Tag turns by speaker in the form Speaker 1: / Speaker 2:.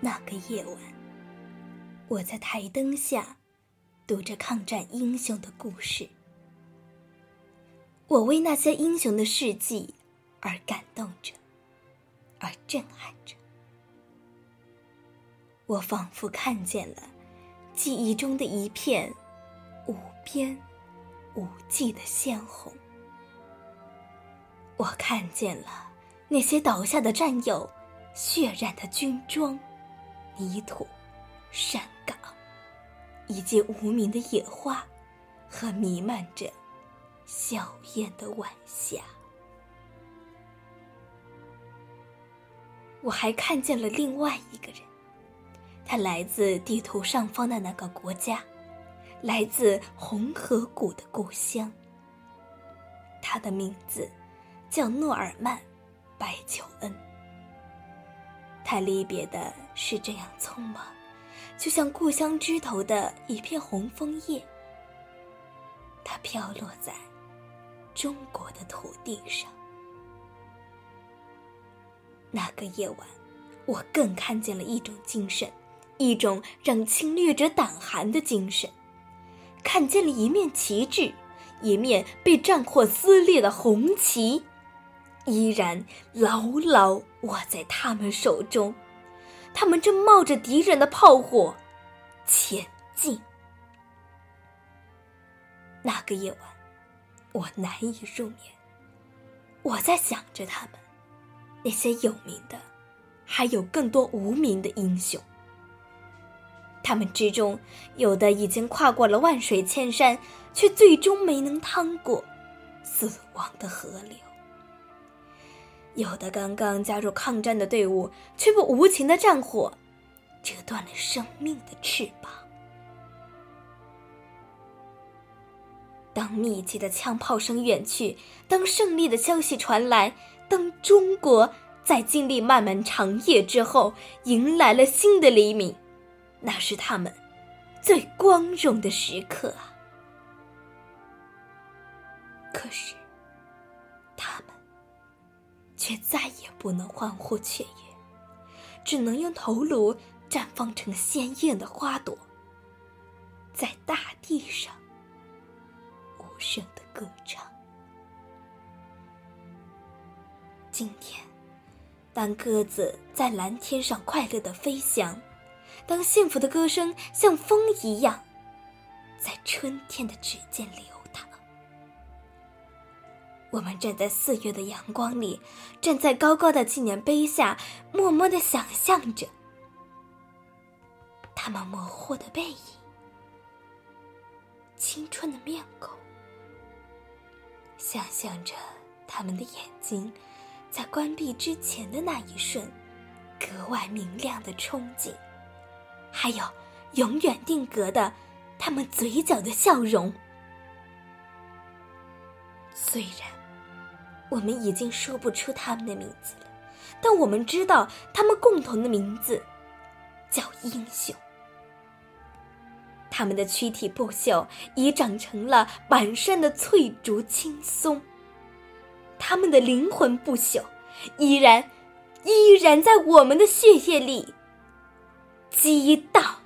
Speaker 1: 那个夜晚，我在台灯下读着抗战英雄的故事，我为那些英雄的事迹而感动着，而震撼着。我仿佛看见了记忆中的一片无边无际的鲜红。我看见了那些倒下的战友，血染的军装、泥土、山岗，以及无名的野花和弥漫着硝烟的晚霞。我还看见了另外一个人，他来自地图上方的那个国家，来自红河谷的故乡。他的名字。叫诺尔曼·白求恩。他离别的是这样匆忙，就像故乡枝头的一片红枫叶。它飘落在中国的土地上。那个夜晚，我更看见了一种精神，一种让侵略者胆寒的精神，看见了一面旗帜，一面被战火撕裂的红旗。依然牢牢握在他们手中，他们正冒着敌人的炮火前进。那个夜晚，我难以入眠。我在想着他们，那些有名的，还有更多无名的英雄。他们之中，有的已经跨过了万水千山，却最终没能趟过死亡的河流。有的刚刚加入抗战的队伍，却被无情的战火折断了生命的翅膀。当密集的枪炮声远去，当胜利的消息传来，当中国在经历漫漫长夜之后迎来了新的黎明，那是他们最光荣的时刻啊！可是。他却再也不能欢呼雀跃，只能用头颅绽放成鲜艳的花朵，在大地上无声的歌唱。今天，当鸽子在蓝天上快乐的飞翔，当幸福的歌声像风一样，在春天的指尖流。我们站在四月的阳光里，站在高高的纪念碑下，默默的想象着他们模糊的背影、青春的面孔，想象着他们的眼睛在关闭之前的那一瞬格外明亮的憧憬，还有永远定格的他们嘴角的笑容。虽然。我们已经说不出他们的名字了，但我们知道他们共同的名字叫英雄。他们的躯体不朽，已长成了板山的翠竹青松；他们的灵魂不朽，依然依然在我们的血液里激荡。